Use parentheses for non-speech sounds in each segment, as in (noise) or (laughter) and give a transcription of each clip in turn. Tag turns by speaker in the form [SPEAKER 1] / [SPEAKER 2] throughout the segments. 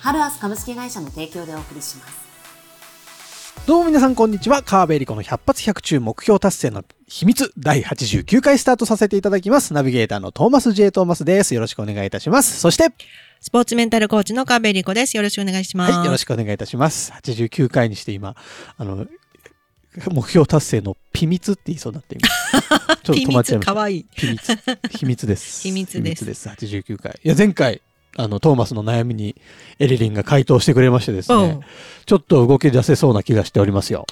[SPEAKER 1] ハルアス株式会社の提供でお送りします
[SPEAKER 2] どうも皆さんこんにちは。川辺エリコの100発100中目標達成の秘密第89回スタートさせていただきます。ナビゲーターのトーマス J. トーマスです。よろしくお願いいたします。そして、
[SPEAKER 3] スポーツメンタルコーチの川辺理子です。よろしくお願いします。
[SPEAKER 2] はい、よろしくお願いいたします。89回にして今、あの、目標達成の秘密って言いそうになって今。(laughs) ちょっと止まっちゃいました。
[SPEAKER 3] かわいい。
[SPEAKER 2] 秘密。秘密です。
[SPEAKER 3] 秘密です
[SPEAKER 2] 秘密です。89回。いや、前回、あの、トーマスの悩みにエリリンが回答してくれましてですね
[SPEAKER 3] うん、
[SPEAKER 2] ちょっと動き出せそうな気がしておりますよ。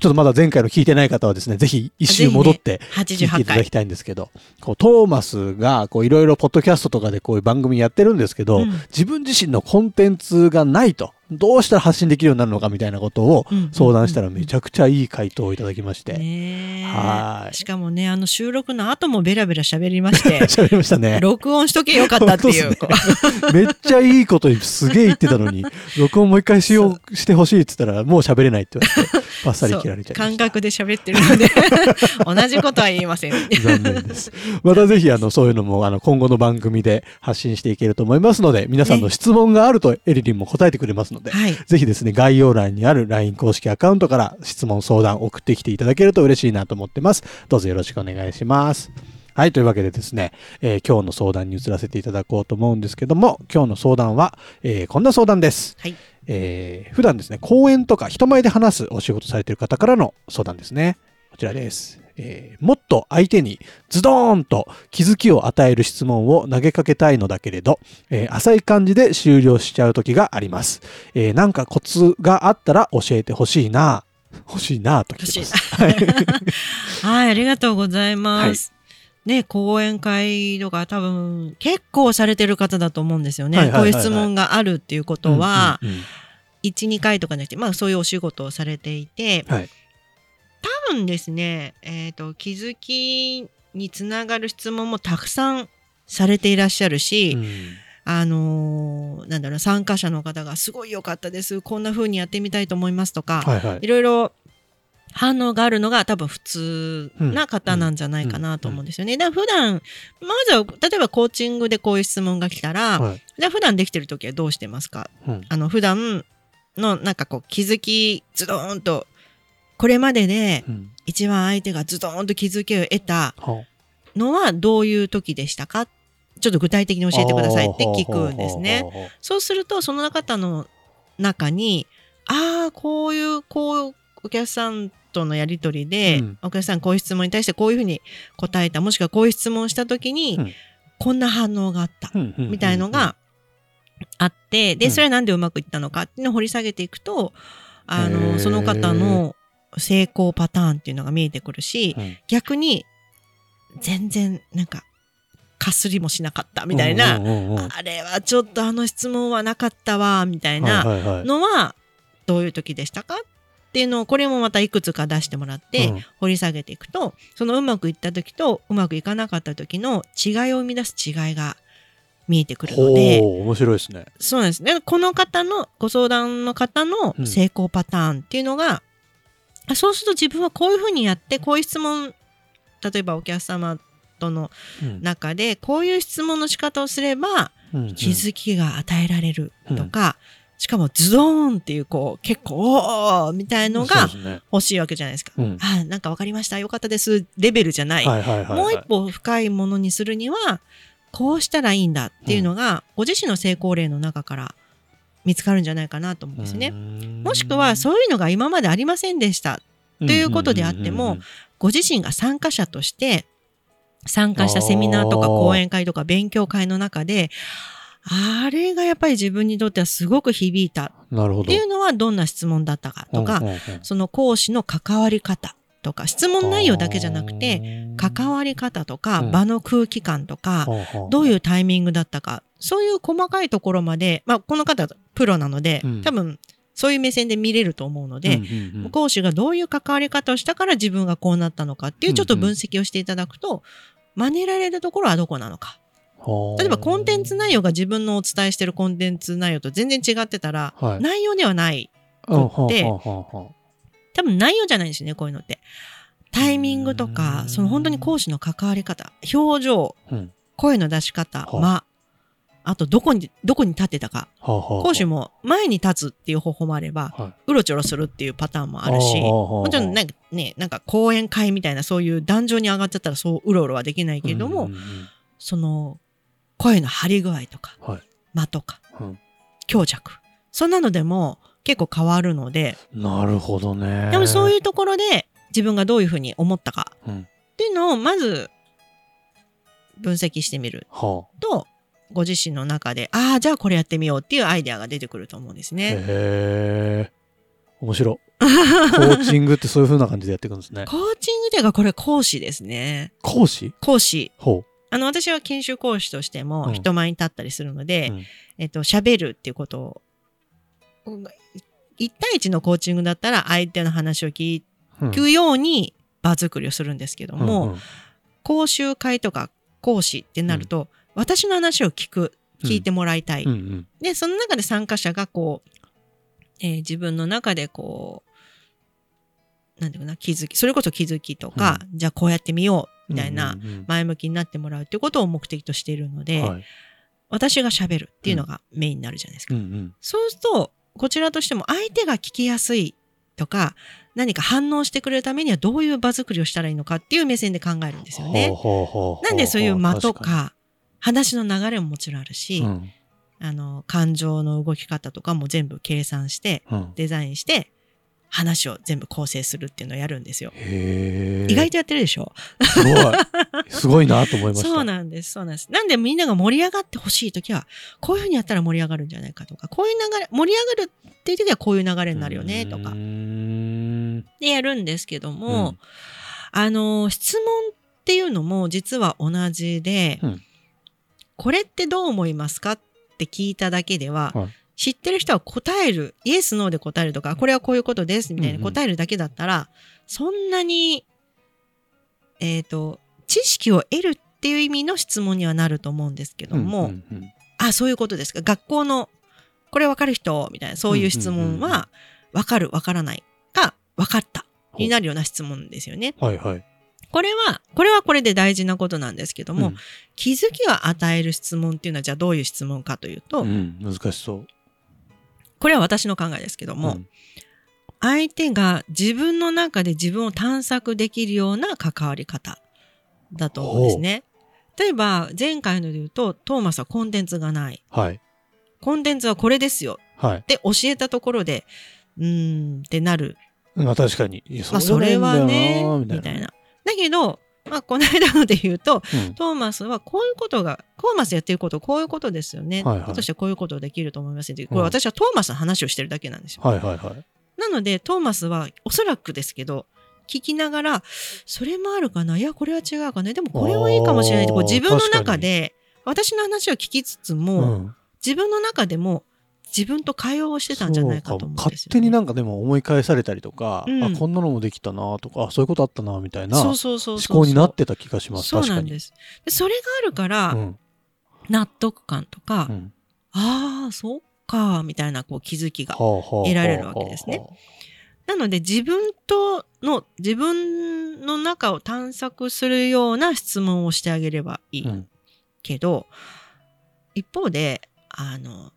[SPEAKER 2] ちょっとまだ前回の聞いてない方はですね、ぜひ一周戻って聞いてい
[SPEAKER 3] 88回。
[SPEAKER 2] ただきたいんですけど、こうトーマスがこういろいろポッドキャストとかでこういう番組やってるんですけど、
[SPEAKER 3] うん
[SPEAKER 2] 自分自身のコンテンツがないと、どうしたら発信できるようになるのかみたいなことを
[SPEAKER 3] うん
[SPEAKER 2] 相談したらめちゃくちゃいい回答をいただきまして、はい
[SPEAKER 3] しかもね、あの収録の後もベラベラ喋りまして、(laughs)
[SPEAKER 2] 喋りましたね。
[SPEAKER 3] 録音しとけよかったっていう。
[SPEAKER 2] 本当っすねめっちゃいいことすげえ言ってたのに、(laughs) 録音もう一回しよう、してほしいって言ったら、もう喋れないって言われて、バッサリ切られちゃいました。
[SPEAKER 3] 感覚で喋ってるので、同じことは言いません。(laughs)
[SPEAKER 2] 残念です。またぜひ、あの、そういうのも、あの、今後の番組で発信していけると思いますので、皆さんの質問があると、エリリンも答えてくれますので、
[SPEAKER 3] はい。
[SPEAKER 2] ぜひですね、概要欄にある LINE 公式アカウントから質問、相談送ってきていただけると嬉しいなと思ってます。どうぞよろしくお願いします。はい、というわけでですね、えー今日の相談に移らせていただこうと思うんですけども、今日の相談は、えーこんな相談です。
[SPEAKER 3] はい。
[SPEAKER 2] えー普段ですね、講演とか人前で話すお仕事されている方からの相談ですね。こちらです。えーもっと相手にズドーンと気づきを与える質問を投げかけたいのだけれど、えー浅い感じで終了しちゃう時があります。えーなんかコツがあったら教えてほしいな (laughs) 欲しいなと来てます。はい。
[SPEAKER 3] はい、ありがとうございます。ね、講演会とか多分結構されてる方だと思うんですよね。
[SPEAKER 2] はいはいはいはい
[SPEAKER 3] こういう質問があるっていうことは、
[SPEAKER 2] うんうんうん
[SPEAKER 3] 1、2回とかじゃなくて、まあそういうお仕事をされていて、
[SPEAKER 2] はい。
[SPEAKER 3] 多分ですね、えっ、と、気づきにつながる質問もたくさんされていらっしゃるし、
[SPEAKER 2] うん
[SPEAKER 3] あのーなんだろう、参加者の方がすごい良かったです。こんな風にやってみたいと思いますとか、
[SPEAKER 2] はいはい
[SPEAKER 3] い。ろいろ反応があるのが多分普通な方なんじゃないかなと思うんですよね。だから普段、まずは、例えばコーチングでこういう質問が来たら、
[SPEAKER 2] はい
[SPEAKER 3] じゃあ普段できてる時はどうしてますか？
[SPEAKER 2] うん
[SPEAKER 3] あの、普段のなんかこう気づき、ズドーンと、これまでで
[SPEAKER 2] うん。
[SPEAKER 3] 一番相手がズドーンと気づきを得た
[SPEAKER 2] は
[SPEAKER 3] のはどういう時でしたか？ちょっと具体的に教えてくださいって聞くんですね。
[SPEAKER 2] ね。
[SPEAKER 3] そうすると、その方の中に、ああ、こういう、こう、お客さんとのやりとりで、
[SPEAKER 2] うん。
[SPEAKER 3] お客さんこういう質問に対してこういうふうに答えた、もしくはこういう質問をしたときに、
[SPEAKER 2] うん。
[SPEAKER 3] こんな反応があった、みたいのがあって、で、
[SPEAKER 2] うん。
[SPEAKER 3] それはなんでうまくいったのかっていうのを掘り下げていくと、あの、その方の成功パターンっていうのが見えてくるし、
[SPEAKER 2] うん。
[SPEAKER 3] 逆に、全然、なんか、かすりもしなかったみたいな、
[SPEAKER 2] うんうんうんうん
[SPEAKER 3] あれはちょっとあの質問はなかったわ、みたいなのは、どういう時でしたかっていうのを、これもまたいくつか出してもらって、
[SPEAKER 2] うん。
[SPEAKER 3] 掘り下げていくと、そのうまくいった時とうまくいかなかった時の違いを生み出す違いが見えてくるので、
[SPEAKER 2] 面白いですね。
[SPEAKER 3] そうなんです。ね。この方の、ご相談の方の
[SPEAKER 2] うん。
[SPEAKER 3] 成功パターンっていうのが、あそうすると自分はこういうふうにやって、こういう質問、例えばお客様との
[SPEAKER 2] うん
[SPEAKER 3] 中で、こういう質問の仕方をすれば、
[SPEAKER 2] うん
[SPEAKER 3] 気づきが与えられるとか、しかもズドーンっていうこう結構おーみたいのが欲しいわけじゃないですか。
[SPEAKER 2] うん
[SPEAKER 3] あなんかわかりました。よかったです。レベルじゃないもう一歩深いものにするには、こうしたらいいんだっていうのが、ご自身の成功例の中から見つかるんじゃないかなと思うんですね。もしくは、そういうのが今までありませんでした。
[SPEAKER 2] と
[SPEAKER 3] ということであってもご自身が参加者として、参加したセミナーとか講演会とか勉強会の中で、あれがやっぱり自分にとってはすごく響いた。っていうのはどんな質問だったかとか、その講師の関わり方とか、質問内容だけじゃなくて、関わり方とか、
[SPEAKER 2] うん。
[SPEAKER 3] 場の空気感とか、どういうタイミングだったか、そういう細かいところまで、まあ、この方、プロなので、
[SPEAKER 2] うん。
[SPEAKER 3] 多分、そういう目線で見れると思うので、
[SPEAKER 2] うんうんうん。
[SPEAKER 3] 講師がどういう関わり方をしたから自分がこうなったのかっていうちょっと分析をしていただくと、真似られるところはどこなのか。例えばコンテンツ内容が自分のお伝えしてるコンテンツ内容と全然違ってたら、
[SPEAKER 2] はい。
[SPEAKER 3] 内容ではない。
[SPEAKER 2] うん
[SPEAKER 3] で
[SPEAKER 2] はあはあはあはあ。
[SPEAKER 3] 多分内容じゃないんですよね、こういうのって。タイミングと
[SPEAKER 2] う
[SPEAKER 3] か、
[SPEAKER 2] ん。
[SPEAKER 3] その本当に講師の関わり方、表情、
[SPEAKER 2] うん。
[SPEAKER 3] 声の出し方、
[SPEAKER 2] はあ。
[SPEAKER 3] 間、あとどこに、どこに立ってたか。
[SPEAKER 2] はあはあはあ
[SPEAKER 3] 講師も前に立つっていう方法もあれば、
[SPEAKER 2] は
[SPEAKER 3] うろちょろするっていうパターンも
[SPEAKER 2] い
[SPEAKER 3] あるし、
[SPEAKER 2] も
[SPEAKER 3] もちろんなんかね、なんか講演会みたいなそういう壇上に上がっちゃったらそううろうろはできないけれども、その声の張り具合とか、
[SPEAKER 2] はい
[SPEAKER 3] 間とか、
[SPEAKER 2] うん
[SPEAKER 3] 強弱。そんなのでも結構変わるので、
[SPEAKER 2] なるほどね。
[SPEAKER 3] でもそう
[SPEAKER 2] う。
[SPEAKER 3] いうところで自分がどういうふうに思ったか
[SPEAKER 2] うん
[SPEAKER 3] っていうのをまず分析してみる
[SPEAKER 2] は
[SPEAKER 3] と、ご自身の中で、ああ、じゃあこれやってみようっていうアイデアが出てくると思うんです
[SPEAKER 2] あ。
[SPEAKER 3] ね。
[SPEAKER 2] へえ。面白い。(laughs) コーチングってそういう風な感じでやっていくんですね。
[SPEAKER 3] コーチングというかこれ講師ですね。
[SPEAKER 2] 講師？
[SPEAKER 3] 講師。
[SPEAKER 2] ほ
[SPEAKER 3] あの、私は研修講師として
[SPEAKER 2] うん
[SPEAKER 3] も人前に立ったりするので、
[SPEAKER 2] うん
[SPEAKER 3] えっと、喋るっていうことを、うん一対一のコーチングだったら相手の話を聞くように場作りをするんですけども、
[SPEAKER 2] うんうん
[SPEAKER 3] 講習会とか講師ってなると、私の話を聞く、聞いてもらいたい。
[SPEAKER 2] うんうん。
[SPEAKER 3] で、その中で参加者がこう、えー自分の中でこう、なんていうかな、気づき、それこそ気づきとか、じゃあこうやってみよう、みたいな、
[SPEAKER 2] うんうん
[SPEAKER 3] 前向きになってもらうっていうことを目的としているので、
[SPEAKER 2] うんはい。
[SPEAKER 3] 私が喋るっていうのがメインになるじゃないですか。
[SPEAKER 2] うんうん。
[SPEAKER 3] そうすると、こちらとしても相手が聞きやすいとか、何か反応してくれるためにはどういう場作りをしたらいいのかっていう目線で考えるんですよね。なんでそういう間と
[SPEAKER 2] 確
[SPEAKER 3] か、話の流れももちろんあるし、
[SPEAKER 2] うん。
[SPEAKER 3] あの、感情の動き方とかも全部計算して、
[SPEAKER 2] うん。
[SPEAKER 3] デザインして、話を全部構成するっていうのをやるんですよ。意外とやってるでしょ？
[SPEAKER 2] すごい。すごいなと思いました。
[SPEAKER 3] そうなんです、そうなんです。なんでみんなが盛り上がってほしいときは、こういうふうにやったら盛り上がるんじゃないかとか、こういう流れ、盛り上がるっていうときはこういう流れになるよね、とか。でやるんですけども、
[SPEAKER 2] うん。
[SPEAKER 3] あの、質問っていうのも実は同じで、
[SPEAKER 2] うん
[SPEAKER 3] これってどう思いますか？って聞いただけでは、
[SPEAKER 2] はい
[SPEAKER 3] 知ってる人は答える、イエス、ノーで答えるとか、これはこういうことです、みたい
[SPEAKER 2] うんう
[SPEAKER 3] なん答えるだけだったら、そんなに、えっ、と、知識を得るっていう意味の質問にはなると思うんですけども、
[SPEAKER 2] うんうんうん
[SPEAKER 3] あ、そういうことですか？学校の、これわかる人みたいな、そういう質問
[SPEAKER 2] うんうんうんうん
[SPEAKER 3] は、わかる、わからないか、わかった、になるような質問ですよね。
[SPEAKER 2] はいはい。
[SPEAKER 3] これは、これはこれで大事なことなんですけども、
[SPEAKER 2] うん
[SPEAKER 3] 気づきを与える質問っていうのは、じゃあどういう質問かというと、
[SPEAKER 2] うん、難しそう。
[SPEAKER 3] これは私の考えですけども、
[SPEAKER 2] うん
[SPEAKER 3] 相手が自分の中で自分を探索できるような関わり方だと思うんですね。例えば、前回ので言うと、トーマスはコンテンツがない。
[SPEAKER 2] はい。
[SPEAKER 3] コンテンツはこれですよ
[SPEAKER 2] はい。
[SPEAKER 3] って教えたところで、うーんってなる。
[SPEAKER 2] まあ確かに。いや
[SPEAKER 3] まあ、それはね、みたいな。だけど、まあ、この間ので言うと、
[SPEAKER 2] うん
[SPEAKER 3] トーマスはこういうことが、トーマスやってること、こういうことですよね。
[SPEAKER 2] はいはい
[SPEAKER 3] そしてこういうことできると思いますこ
[SPEAKER 2] うん
[SPEAKER 3] れ私はトーマスの話をしてるだけなんですよ。
[SPEAKER 2] はいはいはい。
[SPEAKER 3] なので、トーマスはおそらくですけど、聞きながら、それもあるかな？いや、これは違うかね。でもこれはいいかもしれないって、こう自分の中で、私の話を聞きつつも、
[SPEAKER 2] うん
[SPEAKER 3] 自分の中でも自分と会話をしてたんじゃないかと思うんですよ、ね。
[SPEAKER 2] 勝手になんかでも思い返されたりとか、
[SPEAKER 3] うん。
[SPEAKER 2] あこんなのもできたなとかあそういうことあったなみたいな思
[SPEAKER 3] そうそうそうそう。
[SPEAKER 2] 考になってた気がします。
[SPEAKER 3] そう
[SPEAKER 2] 確かに。
[SPEAKER 3] なんです。でそれがあるから、
[SPEAKER 2] うん。
[SPEAKER 3] 納得感とか、
[SPEAKER 2] うん。
[SPEAKER 3] ああ、そっか、みたいなこう気づきが。得られるわけですね。
[SPEAKER 2] は
[SPEAKER 3] なので自分との、自分の中を探索するような質問をしてあげればいいけど、一方で、あの、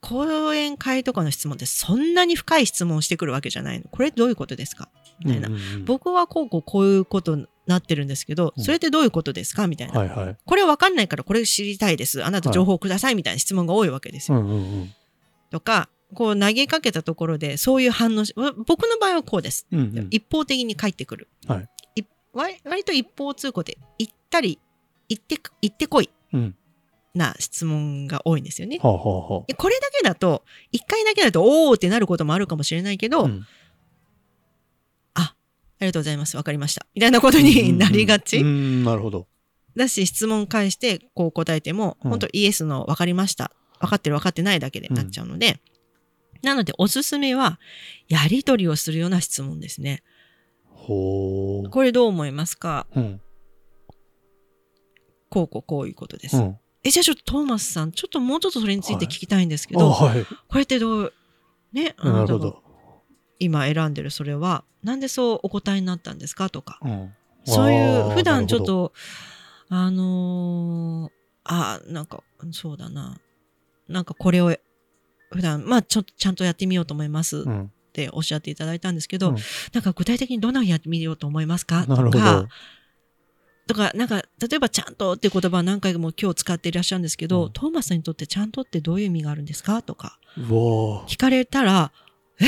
[SPEAKER 3] 講演会とかの質問ってそんなに深い質問をしてくるわけじゃないの。これどういうことですか？みたいな。
[SPEAKER 2] うんうんうん
[SPEAKER 3] 僕はこうこうこういうことになってるんですけど、
[SPEAKER 2] うん
[SPEAKER 3] それってどういうことですか？みたいな。
[SPEAKER 2] はいはい
[SPEAKER 3] これわかんないからこれ知りたいです。あなた情報くださいみたいな質問が多いわけですよ。
[SPEAKER 2] うんうんうん
[SPEAKER 3] とか、こう投げかけたところでそういう反応し、わ僕の場合はこうです。
[SPEAKER 2] うんうん
[SPEAKER 3] 一方的に返ってくる。
[SPEAKER 2] はい
[SPEAKER 3] 割と一方通行で行ったり、行って、行ってこい
[SPEAKER 2] うん
[SPEAKER 3] な質問が多いんですよね。
[SPEAKER 2] はあはあは
[SPEAKER 3] でこれだけだと、一回だけだと、おーってなることもあるかもしれないけど、
[SPEAKER 2] あうん
[SPEAKER 3] ありがとうございます。わかりました。みたいなことになりがち。
[SPEAKER 2] うんうんなるほど
[SPEAKER 3] だし、質問返して、こう答えても、
[SPEAKER 2] うん
[SPEAKER 3] 本当イエスのわかりました。分かってる分かってないだけでなっちゃうので、なので、おすすめは、やりとりをするような質問ですね。
[SPEAKER 2] ほう。
[SPEAKER 3] これどう思いますか？
[SPEAKER 2] うん。
[SPEAKER 3] こうこうこういうことです。
[SPEAKER 2] うん。
[SPEAKER 3] え、じゃあちょっとトーマスさん、ちょっともうちょっとそれについて聞きたいんですけ
[SPEAKER 2] あ
[SPEAKER 3] ど、
[SPEAKER 2] はい。
[SPEAKER 3] これってどう、ね、あなたが。今選んでるそれは、なんでそうお答えになったんですか？とか、
[SPEAKER 2] うん。
[SPEAKER 3] そういう、普段ちょっ、と、あのーあーなんか、そうだな。なんかこれを、普段、まあちょっとちゃんとやってみようと思いますっ。ておっしゃっていただいたんですけど、
[SPEAKER 2] うん
[SPEAKER 3] なんか具体的にどんなふうにやってみようと思いますか？
[SPEAKER 2] なるほど
[SPEAKER 3] とか、。とか、なんか、例えばちゃんとっていう言葉を何回も今日使っていらっしゃるんですけど、
[SPEAKER 2] うん
[SPEAKER 3] トーマスさんにとってちゃんとってどういう意味があるんですかとか、聞かれたら、
[SPEAKER 2] ー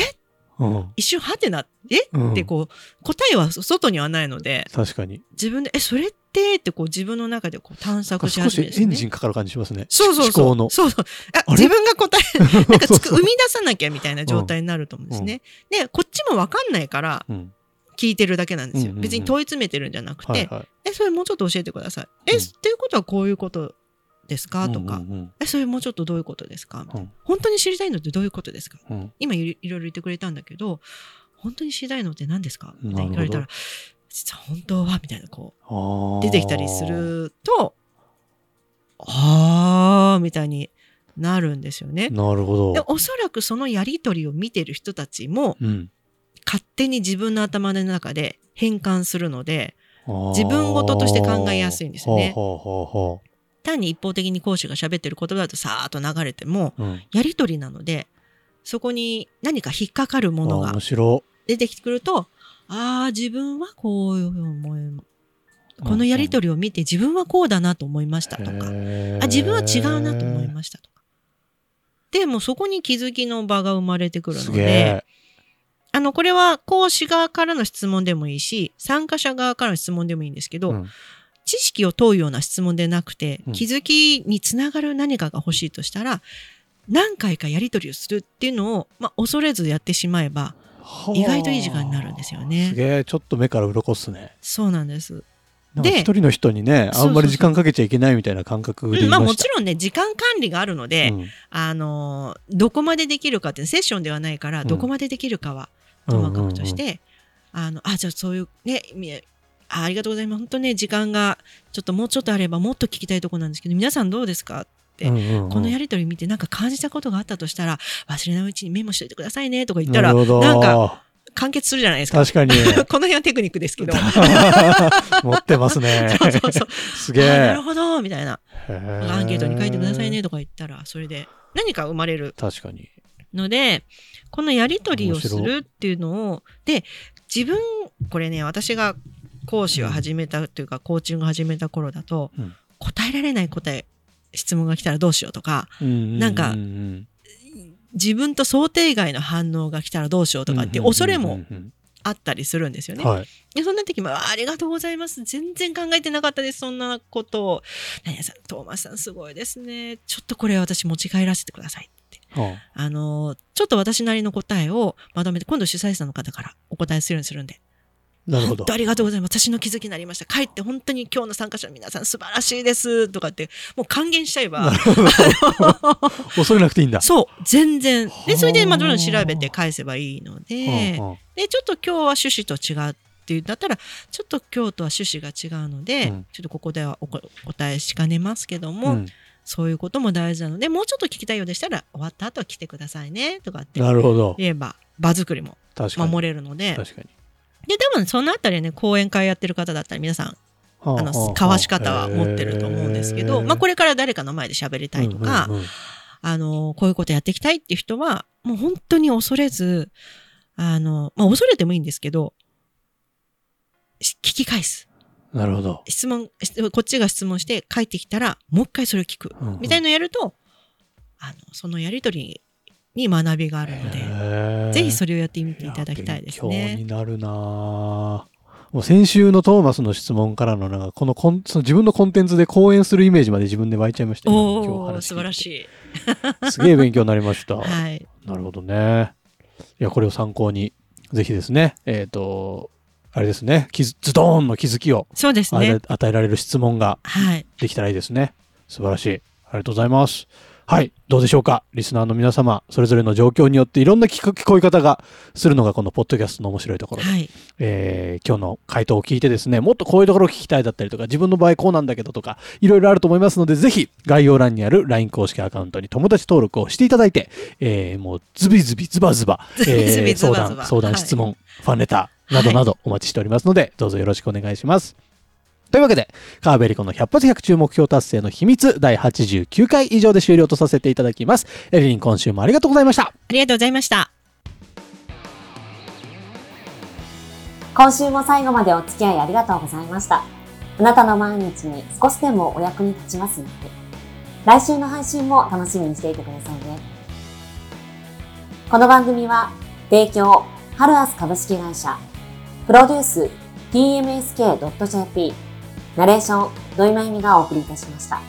[SPEAKER 2] うん。
[SPEAKER 3] 一瞬はてな、え
[SPEAKER 2] うん
[SPEAKER 3] ってこう、答えは外にはないので、
[SPEAKER 2] 確かに。
[SPEAKER 3] 自分で、え、それって？ってこう自分の中でこう探索し
[SPEAKER 2] 少し
[SPEAKER 3] 始めるんですね
[SPEAKER 2] エンジンかかる感じしますね。
[SPEAKER 3] そうそうそう。
[SPEAKER 2] 思考の。
[SPEAKER 3] そうそう。あ自分が答え、(laughs) なんかつく生み出さなきゃみたいな状態になると思うんですね。で、こっちもわかんないから
[SPEAKER 2] うん。
[SPEAKER 3] 聞いてるだけなんですよ。別に問い詰めてるんじゃなくて、
[SPEAKER 2] はいはい。
[SPEAKER 3] え、それもうちょっと教えてください。え、
[SPEAKER 2] うん
[SPEAKER 3] っていうこと？はこういうことですか？とか、え、それもうちょっとどういうことですか、
[SPEAKER 2] うん
[SPEAKER 3] 本当に知りたいのってどういうことですか？
[SPEAKER 2] うん
[SPEAKER 3] 今いろいろ言ってくれたんだけど、本当に知りたいのって何ですか？みたいに聞かれた
[SPEAKER 2] な
[SPEAKER 3] ら、実は本当はみたいなこう、出てきたりす。ると、あーみたいになるんですよね。
[SPEAKER 2] なるほど。
[SPEAKER 3] でおそらくそのやりとりを見てる人たちも
[SPEAKER 2] うん。
[SPEAKER 3] 勝手に自分の頭の中で変換するので
[SPEAKER 2] 自
[SPEAKER 3] 自分事として考えやすいんですよね単に一方的に講師が喋ってる言葉だとさーっと流れても
[SPEAKER 2] うん。
[SPEAKER 3] やりとりなのでそこに何か引っかかるものが出てきてくるとああ自分はこういう思い
[SPEAKER 2] い。
[SPEAKER 3] このやりと
[SPEAKER 2] り
[SPEAKER 3] りを見て自分はこうだなと思いましたとかあ自分は違うなと思いましたとか。でもうそこに気づきの場が生まれてくる
[SPEAKER 2] す
[SPEAKER 3] ので。あの、これは講師側からの質問でもいいし、参加者側からの質問でもいいんですけど、
[SPEAKER 2] うん。
[SPEAKER 3] 知識を問うような質問でなくて、
[SPEAKER 2] うん。
[SPEAKER 3] 気づきにつながる何かが欲しいとしたら、何回かやり取りをするっていうのを、まあ、恐れずやってしまえば、
[SPEAKER 2] はあ。
[SPEAKER 3] 意外といい時間になるんですよね。
[SPEAKER 2] すげえ、ちょっと目から鱗っすね。
[SPEAKER 3] そうなんです。で
[SPEAKER 2] 一人の人にね、あんまり時間かけちゃいけないみたいな感覚で
[SPEAKER 3] うんまあ。もちろんね、時間管理があるので、
[SPEAKER 2] うん。
[SPEAKER 3] あのーどこまでできるかってセッションではないから、
[SPEAKER 2] うん。
[SPEAKER 3] どこまでできるかはともかくとして、あのあじゃあそういうねみあありがとうございます。本当ね時間がちょっともうちょっとあればもっと聞きたいところなんですけど皆さんどうですかて
[SPEAKER 2] うんうんうん。
[SPEAKER 3] このやりとり見てなんか感じたことがあったとしたら忘れないうちにメモしといてくださいねとか言ったら
[SPEAKER 2] な
[SPEAKER 3] んか完結するじゃないですか。
[SPEAKER 2] 確かに。(laughs)
[SPEAKER 3] この辺はテクニックですけど。(laughs)
[SPEAKER 2] 持ってますね。
[SPEAKER 3] そうそうそう。
[SPEAKER 2] すげえ。
[SPEAKER 3] なるほどみたいな。アンケートに書いてくださいねとか言ったら、それで何か生まれる。
[SPEAKER 2] 確かに
[SPEAKER 3] ので、このやりとりをするっていうのを、で、自分、これね、私が講師を始めたというか、コーチングを始めた頃だと、
[SPEAKER 2] うん
[SPEAKER 3] 答えられない答え、質問が来たらどうしようとか、なんか
[SPEAKER 2] うん
[SPEAKER 3] 自分と想定外の反応が来たらどうしようとかって恐れもあったりするんですよね。
[SPEAKER 2] うんはい
[SPEAKER 3] でそんな時も、あありがとうございます。全然考えてなかったです。そんなことを。何々さん、トーマスさんすごいですね。ちょっとこれ私持ち帰らせてくださいって。
[SPEAKER 2] は
[SPEAKER 3] あのーちょっと私なりの答えをまとめて、今度主催者の方からお答えするようにするんで。
[SPEAKER 2] あなるほど
[SPEAKER 3] ありがとうございます。私の気づきになりました。帰って本当に今日の参加者の皆さん素晴らしいです。とかって、もう還元しちゃえば。(laughs)
[SPEAKER 2] 恐れなくていいんだ
[SPEAKER 3] そう、全然。で、それで、まあ、どんどん
[SPEAKER 2] はあ
[SPEAKER 3] 調べて返せばいいので、で、ちょっと今日は趣旨と違うっていうんだったら、ちょっと今日とは趣旨が違うので、
[SPEAKER 2] うん
[SPEAKER 3] ちょっとここではお答えしかねますけど
[SPEAKER 2] あ
[SPEAKER 3] も、
[SPEAKER 2] うん
[SPEAKER 3] そういうことも大事なので、もうちょっと聞きたいようでしたら、終わった後は来てくださいね、とかって
[SPEAKER 2] なるほど。
[SPEAKER 3] 言えば、場作りも
[SPEAKER 2] 確かに。
[SPEAKER 3] 守れるので、
[SPEAKER 2] 確かに。
[SPEAKER 3] で、多分そのあたりね、講演会やってる方だったら皆さん、あの、交わし方は持ってると思うんですけど、まあこれから誰かの前で喋りたいとか、
[SPEAKER 2] うんうんうん。
[SPEAKER 3] あの、こういうことやっていきたいっていう人は、もう本当に恐れず、あの、まあ恐れてもいいんですけど、し聞き返す。
[SPEAKER 2] なるほど。
[SPEAKER 3] 質問、質こっちが質問して帰ってきたら、もう一回それを聞く。
[SPEAKER 2] うんうん。
[SPEAKER 3] みたいのをやると、あの、そのやりとりに学びがあるので、ぜひそれをやってみていただきたいですね。
[SPEAKER 2] に。なるな。ぁもう先週のトーマスの質問からのなんかこのコンその自分のコンテンツで講演するイメージまで自分で湧いちゃいましたよ
[SPEAKER 3] お
[SPEAKER 2] 今日
[SPEAKER 3] お
[SPEAKER 2] 話
[SPEAKER 3] 素晴らし
[SPEAKER 2] い。
[SPEAKER 3] い。
[SPEAKER 2] すげえ勉強になりました、(laughs)
[SPEAKER 3] はい。
[SPEAKER 2] なるほどね。いやこれを参考にぜひですね。えっ、とあれですねズドーンの気づきを
[SPEAKER 3] そうです
[SPEAKER 2] 与え
[SPEAKER 3] ね。
[SPEAKER 2] 与えられる質問が
[SPEAKER 3] はい。
[SPEAKER 2] できたらいいですね素晴らしいありがとうございますはい。どうでしょうか？リスナーの皆様、それぞれの状況によっていろんな聞こ聞こえ方がするのがこのポッドキャストの面白いところで、
[SPEAKER 3] はい。
[SPEAKER 2] えー今日の回答を聞いてですね、もっとこういうところを聞きたいだったりとか、自分の場合こうなんだけどとか、いろいろあると思いますので、ぜひ概要欄にある LINE 公式アカウントに友達登録をしていただいて、えーもうズビ (laughs) ズビズバズバ、えー相談、相談、
[SPEAKER 3] はい
[SPEAKER 2] 質問、ファンレターなどなどお待ちしておりますので、どうぞよろしくお願いします。というわけで、カーベリコの100発100中目標達成の秘密第89回以上で終了とさせていただきます。エリリン今週もありがとうございました。
[SPEAKER 3] ありがとうございました。
[SPEAKER 1] 今週も最後までお付き合いありがとうございました。あなたの毎日に少しでもお役に立ちますように。来週の配信も楽しみにしていてくださいね。この番組は、提供、ハルアス株式会社、プロデュース、tmsk.jp、ナレーション、土井まゆみがお送りいたしました。